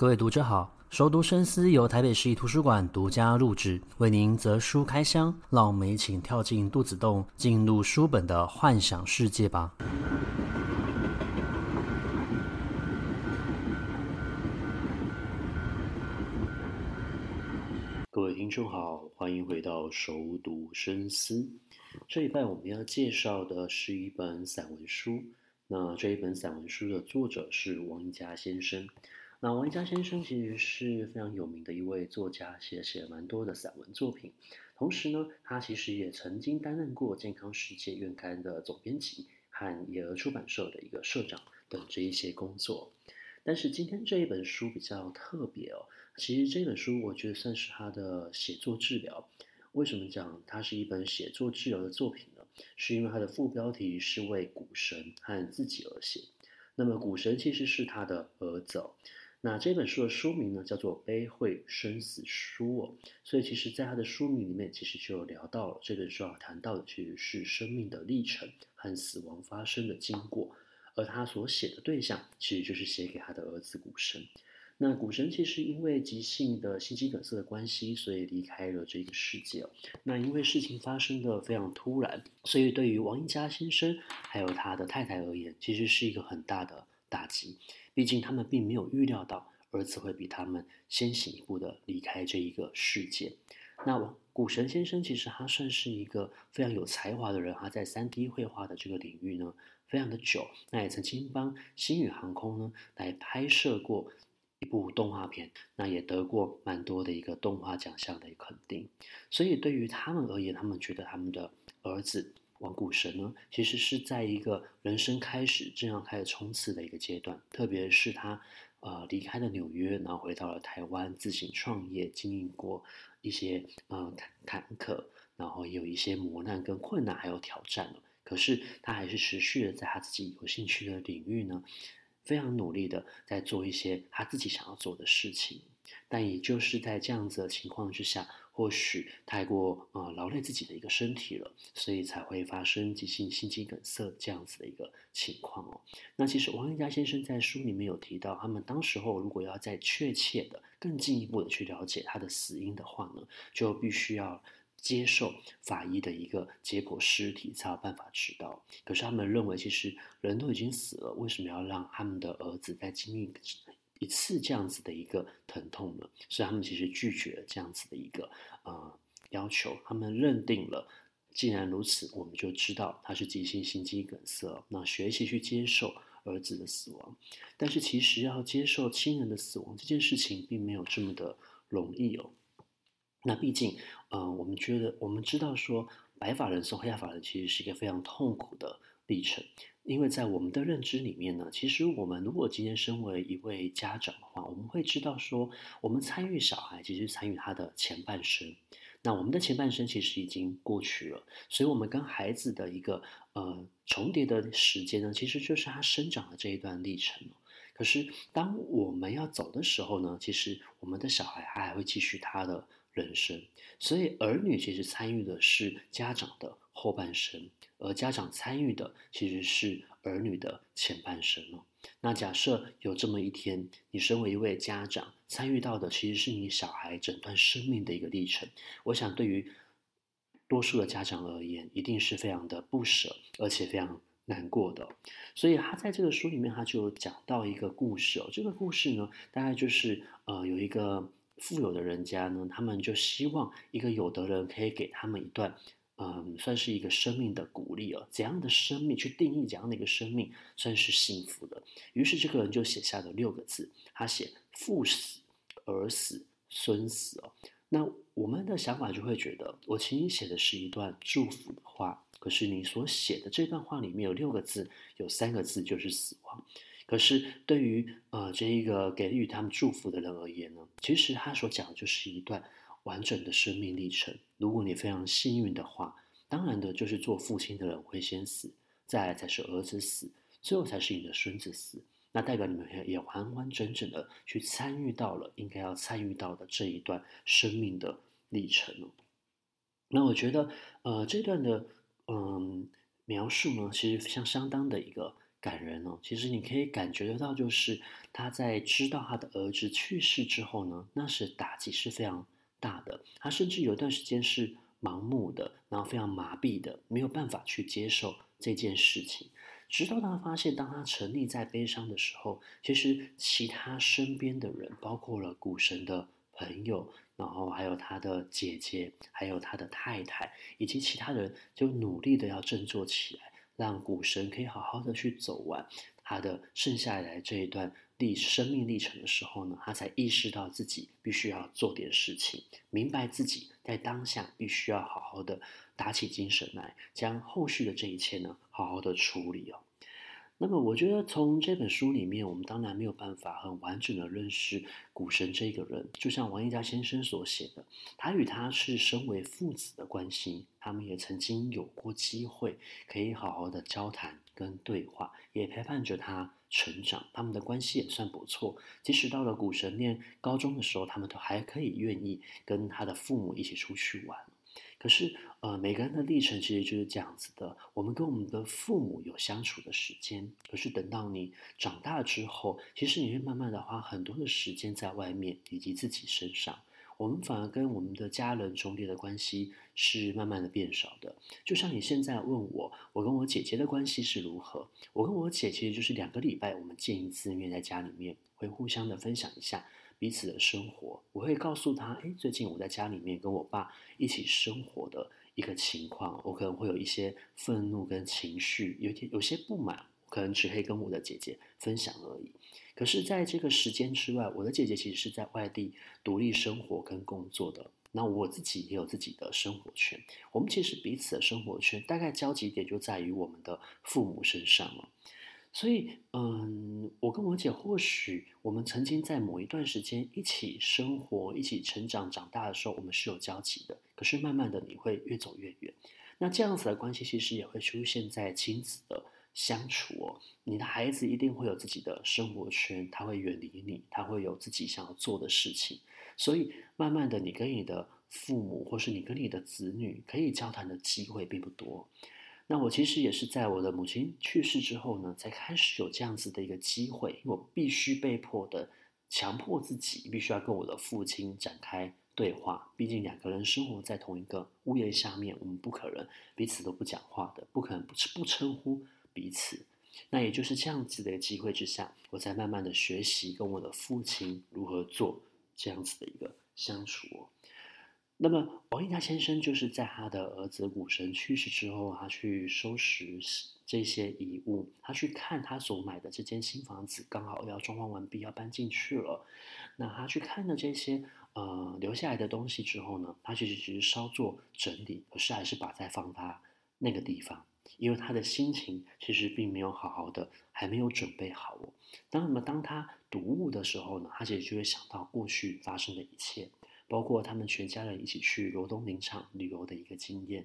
各位读者好，熟读深思由台北市立图书馆独家录制，为您择书开箱，让我们一起跳进肚子洞，进入书本的幻想世界吧。各位听众好，欢迎回到熟读深思。这一半我们要介绍的是一本散文书，那这一本散文书的作者是王家先生。那王一家先生其实是非常有名的一位作家，写写了蛮多的散文作品。同时呢，他其实也曾经担任过《健康世界》月刊的总编辑和野鹅出版社的一个社长等这一些工作。但是今天这一本书比较特别哦，其实这本书我觉得算是他的写作治疗。为什么讲它是一本写作治疗的作品呢？是因为它的副标题是为股神和自己而写。那么股神其实是他的儿子哦。那这本书的书名呢，叫做《悲会生死书》哦，所以其实，在他的书名里面，其实就有聊到了这本书要谈到的，其实是生命的历程和死亡发生的经过，而他所写的对象，其实就是写给他的儿子古神。那古神其实因为急性的心肌梗塞的关系，所以离开了这个世界。那因为事情发生的非常突然，所以对于王一家先生还有他的太太而言，其实是一个很大的打击。毕竟他们并没有预料到儿子会比他们先行一步的离开这一个世界。那股神先生其实他算是一个非常有才华的人，他在 3D 绘画的这个领域呢非常的久。那也曾经帮星宇航空呢来拍摄过一部动画片，那也得过蛮多的一个动画奖项的肯定。所以对于他们而言，他们觉得他们的儿子。王股神呢，其实是在一个人生开始这样开始冲刺的一个阶段，特别是他呃离开了纽约，然后回到了台湾自行创业，经历过一些呃坎坷，然后有一些磨难跟困难还有挑战。可是他还是持续的在他自己有兴趣的领域呢，非常努力的在做一些他自己想要做的事情。但也就是在这样子的情况之下。或许太过呃劳累自己的一个身体了，所以才会发生急性心肌梗塞这样子的一个情况哦。那其实王一家先生在书里面有提到，他们当时候如果要再确切的、更进一步的去了解他的死因的话呢，就必须要接受法医的一个解剖尸体才有办法知道。可是他们认为，其实人都已经死了，为什么要让他们的儿子再经历一次这样子的一个疼痛呢？所以他们其实拒绝了这样子的一个呃要求。他们认定了，既然如此，我们就知道他是急性心肌梗塞。那学习去接受儿子的死亡，但是其实要接受亲人的死亡这件事情，并没有这么的容易哦。那毕竟，呃，我们觉得我们知道说，白发人送黑发人其实是一个非常痛苦的历程。因为在我们的认知里面呢，其实我们如果今天身为一位家长的话，我们会知道说，我们参与小孩，其实参与他的前半生。那我们的前半生其实已经过去了，所以我们跟孩子的一个呃重叠的时间呢，其实就是他生长的这一段历程。可是当我们要走的时候呢，其实我们的小孩还还会继续他的人生。所以儿女其实参与的是家长的后半生。而家长参与的其实是儿女的前半生哦。那假设有这么一天，你身为一位家长，参与到的其实是你小孩整段生命的一个历程。我想，对于多数的家长而言，一定是非常的不舍，而且非常难过的。所以他在这个书里面，他就讲到一个故事哦。这个故事呢，大概就是呃，有一个富有的人家呢，他们就希望一个有德人可以给他们一段。嗯，算是一个生命的鼓励哦。怎样的生命去定义怎样的一个生命算是幸福的？于是这个人就写下了六个字，他写父死、儿死、孙死哦。那我们的想法就会觉得，我请你写的是一段祝福的话，可是你所写的这段话里面有六个字，有三个字就是死亡。可是对于呃这一个给予他们祝福的人而言呢，其实他所讲的就是一段。完整的生命历程。如果你非常幸运的话，当然的就是做父亲的人会先死，再来才是儿子死，最后才是你的孙子死。那代表你们也完完整整的去参与到了应该要参与到的这一段生命的历程。那我觉得，呃，这段的嗯、描述呢，其实像相当的一个感人哦。其实你可以感觉得到，就是他在知道他的儿子去世之后呢，那是打击是非常大的。他甚至有一段时间是盲目的，然后非常麻痹的，没有办法去接受这件事情。直到他发现，当他沉溺在悲伤的时候，其实其他身边的人，包括了股神的朋友。然后还有他的姐姐，还有他的太太，以及其他人，就努力的要振作起来，让股神可以好好的去走完他的剩下来这一段历生命历程的时候呢，他才意识到自己必须要做点事情，明白自己在当下必须要好好的打起精神来，将后续的这一切呢，好好的处理哦。那么，我觉得从这本书里面，我们当然没有办法很完整的认识股神这个人。就像王一佳先生所写的，他与他是身为父子的关系，他们也曾经有过机会可以好好的交谈跟对话，也陪伴着他成长。他们的关系也算不错。即使到了股神念高中的时候，他们都还可以愿意跟他的父母一起出去玩。可是，呃，每个人的历程其实就是这样子的。我们跟我们的父母有相处的时间，可是等到你长大之后，其实你会慢慢的花很多的时间在外面以及自己身上。我们反而跟我们的家人重叠的关系是慢慢的变少的。就像你现在问我，我跟我姐姐的关系是如何？我跟我姐其实就是两个礼拜我们见一次面，在家里面会互相的分享一下。彼此的生活，我会告诉他，诶，最近我在家里面跟我爸一起生活的一个情况，我可能会有一些愤怒跟情绪，有点有些不满，可能只可以跟我的姐姐分享而已。可是，在这个时间之外，我的姐姐其实是在外地独立生活跟工作的，那我自己也有自己的生活圈。我们其实彼此的生活圈大概交集点就在于我们的父母身上了。所以，嗯，我跟我姐或许我们曾经在某一段时间一起生活、一起成长、长大的时候，我们是有交集的。可是慢慢的，你会越走越远。那这样子的关系其实也会出现在亲子的相处哦。你的孩子一定会有自己的生活圈，他会远离你，他会有自己想要做的事情。所以慢慢的，你跟你的父母，或是你跟你的子女，可以交谈的机会并不多。那我其实也是在我的母亲去世之后呢，才开始有这样子的一个机会，我必须被迫的强迫自己，必须要跟我的父亲展开对话。毕竟两个人生活在同一个屋檐下面，我们不可能彼此都不讲话的，不可能不不称呼彼此。那也就是这样子的一个机会之下，我在慢慢的学习跟我的父亲如何做这样子的一个相处。那么，王一家先生就是在他的儿子武神去世之后，他去收拾这些遗物，他去看他所买的这间新房子，刚好要装潢完毕，要搬进去了。那他去看了这些呃留下来的东西之后呢，他其实只是稍作整理，可是还是把在放他那个地方，因为他的心情其实并没有好好的，还没有准备好哦。当那么当他读物的时候呢，他其实就会想到过去发生的一切。包括他们全家人一起去罗东林场旅游的一个经验，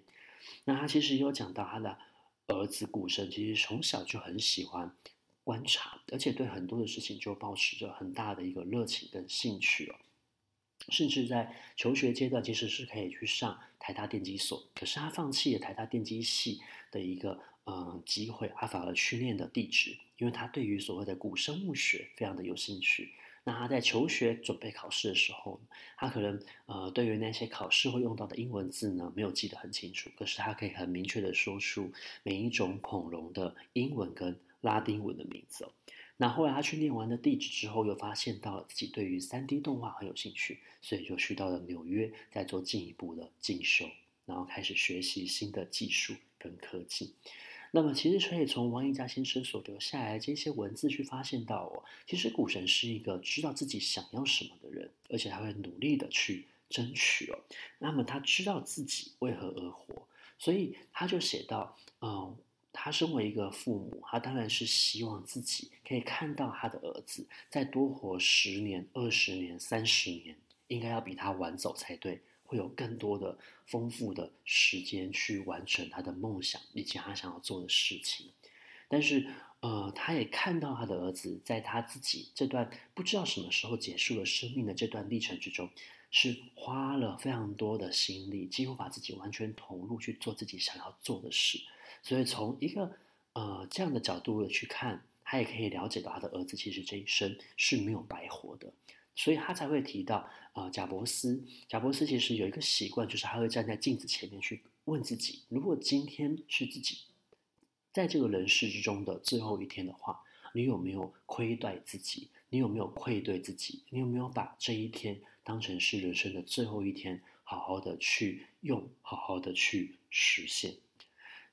那他其实也有讲到他的儿子古神，其实从小就很喜欢观察，而且对很多的事情就保持着很大的一个热情跟兴趣哦。甚至在求学阶段，其实是可以去上台大电机所，可是他放弃了台大电机系的一个呃机会，他反而训练的地址，因为他对于所谓的古生物学非常的有兴趣。那他在求学准备考试的时候，他可能呃对于那些考试会用到的英文字呢，没有记得很清楚，可是他可以很明确的说出每一种恐龙的英文跟拉丁文的名字。那后来他去念完了地址之后，又发现到了自己对于 3D 动画很有兴趣，所以就去到了纽约，再做进一步的进修，然后开始学习新的技术跟科技。那么，其实可以从王一佳先生所留下来的这些文字去发现到哦，其实古神是一个知道自己想要什么的人，而且他会努力的去争取哦。那么他知道自己为何而活，所以他就写到，嗯，他身为一个父母，他当然是希望自己可以看到他的儿子再多活十年、二十年、三十年，应该要比他晚走才对。有更多的丰富的时间去完成他的梦想以及他想要做的事情，但是，呃，他也看到他的儿子在他自己这段不知道什么时候结束了生命的这段历程之中，是花了非常多的心力，几乎把自己完全投入去做自己想要做的事。所以，从一个呃这样的角度的去看，他也可以了解到他的儿子其实这一生是没有白活的，所以他才会提到呃贾伯斯，贾伯斯其实有一个习惯，就是他会站在镜子前面去问自己，如果今天是自己在这个人世之中的最后一天的话，你有没有亏待自己？你有没有愧对自己？你有没有把这一天当成是人生的最后一天，好好的去用，好好的去实现？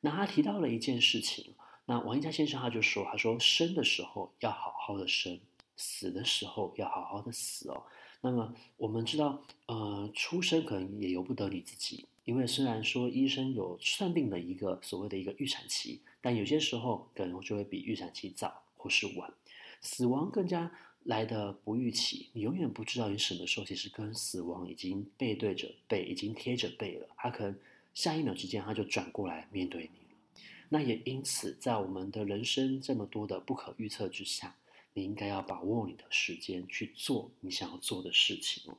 那他提到了一件事情，那王一佳先生他就说：“他说生的时候要好好的生，死的时候要好好的死哦。”那么我们知道，呃，出生可能也由不得你自己，因为虽然说医生有算定的一个所谓的一个预产期，但有些时候可能就会比预产期早或是晚。死亡更加来得不预期，你永远不知道你什么时候其实跟死亡已经背对着背，已经贴着背了。他可能下一秒之间他就转过来面对你了。那也因此，在我们的人生这么多的不可预测之下，你应该要把握你的时间去做你想要做的事情哦。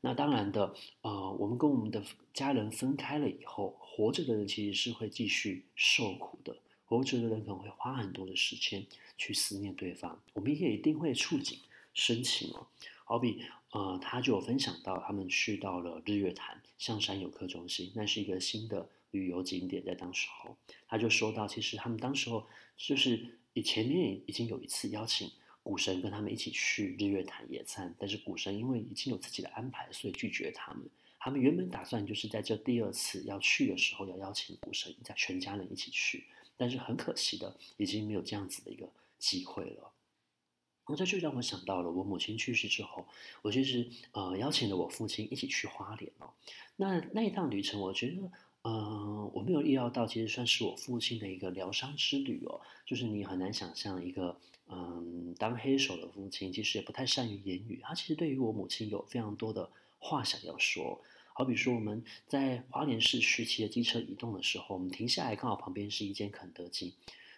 那当然的，呃，我们跟我们的家人分开了以后，活着的人其实是会继续受苦的。活着的人可能会花很多的时间去思念对方，我们也一定会触景生情哦。好比，呃，他就有分享到，他们去到了日月潭象山游客中心，那是一个新的旅游景点，在当时候，他就说到，其实他们当时候就是以前面已经有一次邀请股神跟他们一起去日月潭野餐，但是股神因为已经有自己的安排，所以拒绝他们。他们原本打算就是在这第二次要去的时候，要邀请股神在全家人一起去。但是很可惜的，已经没有这样子的一个机会了。那这就让我想到了，我母亲去世之后，我其实呃邀请了我父亲一起去花莲哦。那那一趟旅程，我觉得呃我没有意料到，其实算是我父亲的一个疗伤之旅哦。就是你很难想象一个嗯、当黑手的父亲，其实也不太善于言语，他其实对于我母亲有非常多的话想要说。好比说，我们在花莲市区骑着机车移动的时候，我们停下来，刚好旁边是一间肯德基。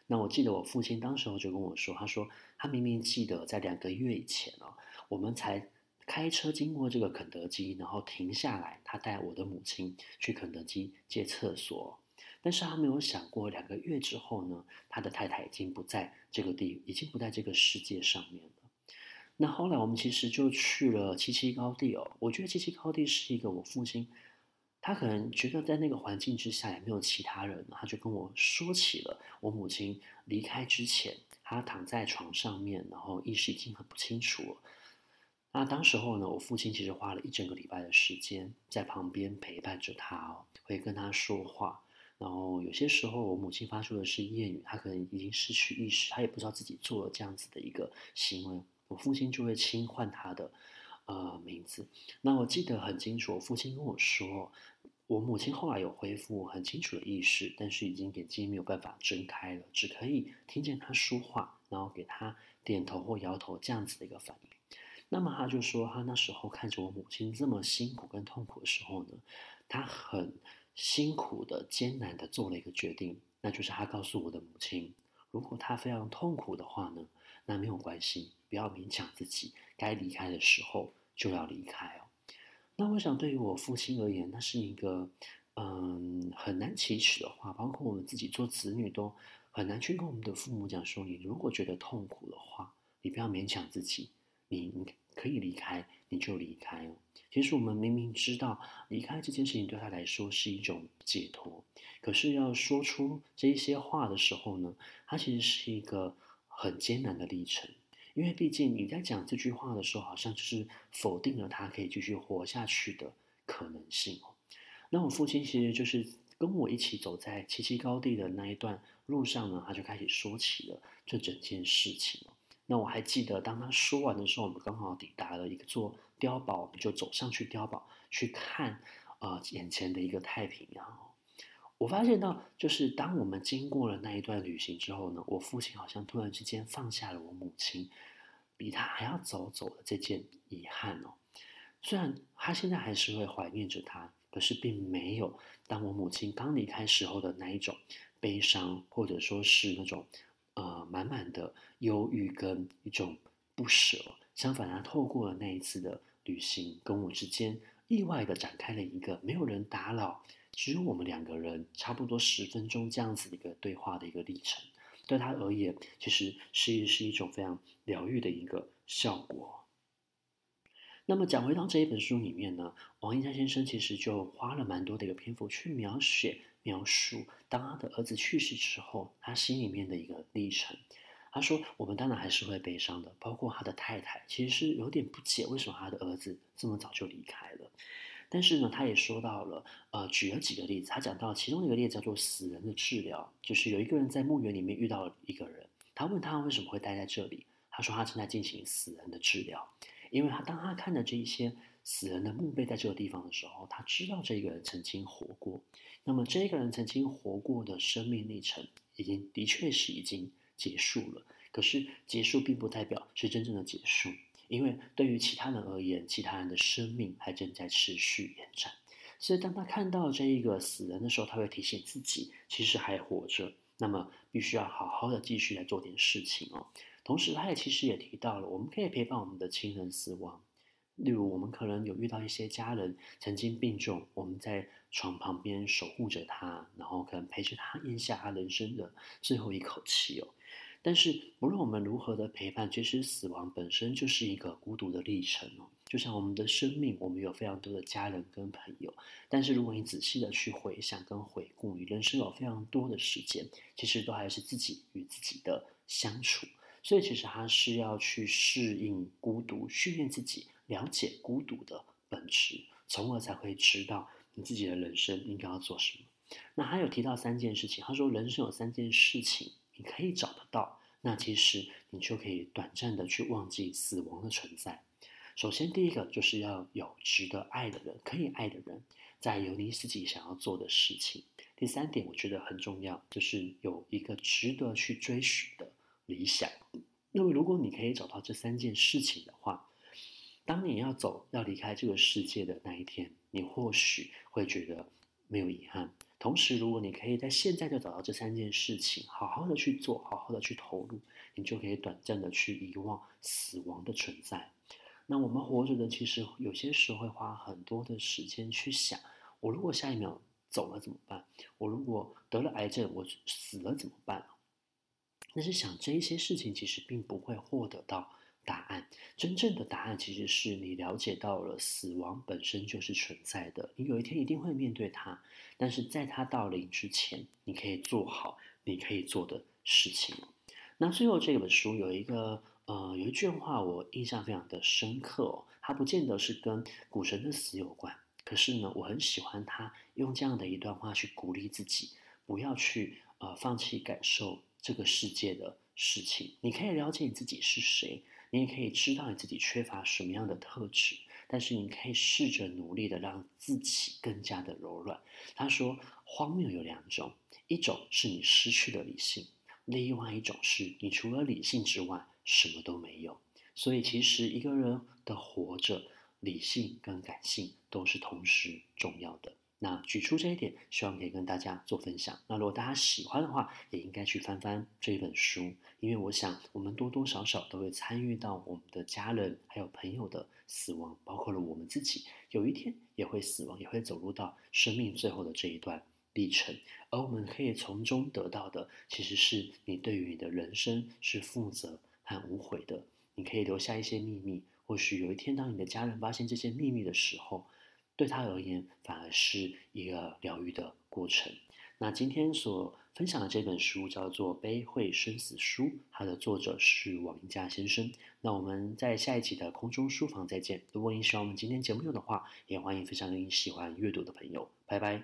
那我记得我父亲当时候就跟我说，他说他明明记得在两个月以前哦，我们才开车经过这个肯德基，然后停下来，他带我的母亲去肯德基借厕所。但是他没有想过，两个月之后呢，他的太太已经不在这个地，已经不在这个世界上面了。那后来我们其实就去了七七高地哦，我觉得七七高地是一个我父亲，他可能觉得在那个环境之下也没有其他人，他就跟我说起了我母亲离开之前，他躺在床上面，然后意识已经很不清楚了。那当时候呢，我父亲其实花了一整个礼拜的时间在旁边陪伴着他哦，会跟他说话，然后有些时候我母亲发出的是谚语，他可能已经失去意识，他也不知道自己做了这样子的一个行为。我父亲就会轻唤他的，呃，名字。那我记得很清楚，我父亲跟我说，我母亲后来有恢复很清楚的意识，但是已经眼睛没有办法睁开了，只可以听见他说话，然后给他点头或摇头这样子的一个反应。那么他就说，他那时候看着我母亲这么辛苦跟痛苦的时候呢，他很辛苦的、艰难的做了一个决定，那就是他告诉我的母亲，如果他非常痛苦的话呢，那没有关系。不要勉强自己，该离开的时候就要离开哦。那我想，对于我父亲而言，那是一个嗯很难启齿的话。包括我们自己做子女，都很难去跟我们的父母讲说：你如果觉得痛苦的话，你不要勉强自己，你可以离开，你就离开。其实我们明明知道离开这件事情对他来说是一种解脱，可是要说出这些话的时候呢，他其实是一个很艰难的历程。因为毕竟你在讲这句话的时候，好像就是否定了他可以继续活下去的可能性哦。那我父亲其实就是跟我一起走在七七高地的那一段路上呢，他就开始说起了这整件事情。那我还记得，当他说完的时候，我们刚好抵达了一座碉堡，我们就走上去碉堡去看、呃、眼前的一个太平洋。我发现到，就是当我们经过了那一段旅行之后呢，我父亲好像突然之间放下了我母亲比他还要早走的这件遗憾哦。虽然他现在还是会怀念着他，可是并没有当我母亲刚离开时候的那一种悲伤，或者说是那种呃满满的忧郁跟一种不舍。相反，他透过了那一次的旅行，跟我之间意外的展开了一个没有人打扰。只有我们两个人，差不多十分钟这样子一个对话的一个历程。对他而言，其实是是一种非常疗愈的一个效果。那么讲回到这一本书里面呢，王一山先生其实就花了蛮多的一个篇幅去描写、描述，当他的儿子去世之后，他心里面的一个历程。他说：“我们当然还是会悲伤的，包括他的太太，其实是有点不解为什么他的儿子这么早就离开了。但是呢，他也说到了，呃，举了几个例子。他讲到其中一个例子叫做死人的治疗，就是有一个人在墓园里面遇到了一个人，他问他为什么会待在这里，他说他正在进行死人的治疗。”因为他当他看着这一些死人的墓碑在这个地方的时候，他知道这个人曾经活过。那么这个人曾经活过的生命历程，已经的确是已经结束了。可是结束并不代表是真正的结束，因为对于其他人而言，其他人的生命还正在持续延展。所以当他看到这一个死人的时候，他会提醒自己，其实还活着。那么必须要好好的继续来做点事情哦。同时，他也其实也提到了，我们可以陪伴我们的亲人死亡。例如，我们可能有遇到一些家人曾经病重，我们在床旁边守护着他，然后可能陪着他咽下他人生的最后一口气哦。但是，无论我们如何的陪伴，其实死亡本身就是一个孤独的历程哦。就像我们的生命，我们有非常多的家人跟朋友，但是如果你仔细的去回想跟回顾，你人生有非常多的时间，其实都还是自己与自己的相处。所以，其实他是要去适应孤独，训练自己了解孤独的本质，从而才会知道你自己的人生应该要做什么。那还有提到三件事情，他说人生有三件事情你可以找得到，那其实你就可以短暂的去忘记死亡的存在。首先，第一个就是要有值得爱的人，可以爱的人，在有你自己想要做的事情。第三点，我觉得很重要，就是有一个值得去追寻的。理想。那么，如果你可以找到这三件事情的话，当你要走、要离开这个世界的那一天，你或许会觉得没有遗憾。同时，如果你可以在现在就找到这三件事情，好好的去做，好好的去投入，你就可以短暂的去遗忘死亡的存在。那我们活着的，其实有些时候会花很多的时间去想：我如果下一秒走了怎么办？我如果得了癌症，我死了怎么办？但是想这一些事情，其实并不会获得到答案。真正的答案，其实是你了解到了死亡本身就是存在的，你有一天一定会面对它。但是在它到临之前，你可以做好你可以做的事情。那最后这本书有一个呃有一句话，我印象非常的深刻哦，它不见得是跟股神的死有关，可是呢，我很喜欢他用这样的一段话去鼓励自己，不要去呃放弃感受。这个世界的事情，你可以了解你自己是谁，你也可以知道你自己缺乏什么样的特质，但是你可以试着努力的让自己更加的柔软。他说，荒谬有两种，一种是你失去了理性，另外一种是你除了理性之外什么都没有。所以，其实一个人的活着，理性跟感性都是同时重要的。那举出这一点，希望可以跟大家做分享。那如果大家喜欢的话，也应该去翻翻这一本书，因为我想我们多多少少都会参与到我们的家人还有朋友的死亡，包括了我们自己，有一天也会死亡，也会走入到生命最后的这一段历程。而我们可以从中得到的，其实是你对于你的人生是负责和无悔的。你可以留下一些秘密，或许有一天当你的家人发现这些秘密的时候。对他而言，反而是一个疗愈的过程。那今天所分享的这本书叫做《悲会生死书》，它的作者是王家先生。那我们在下一期的空中书房再见。如果你喜欢我们今天节目的话，也欢迎分享给你喜欢阅读的朋友。拜拜。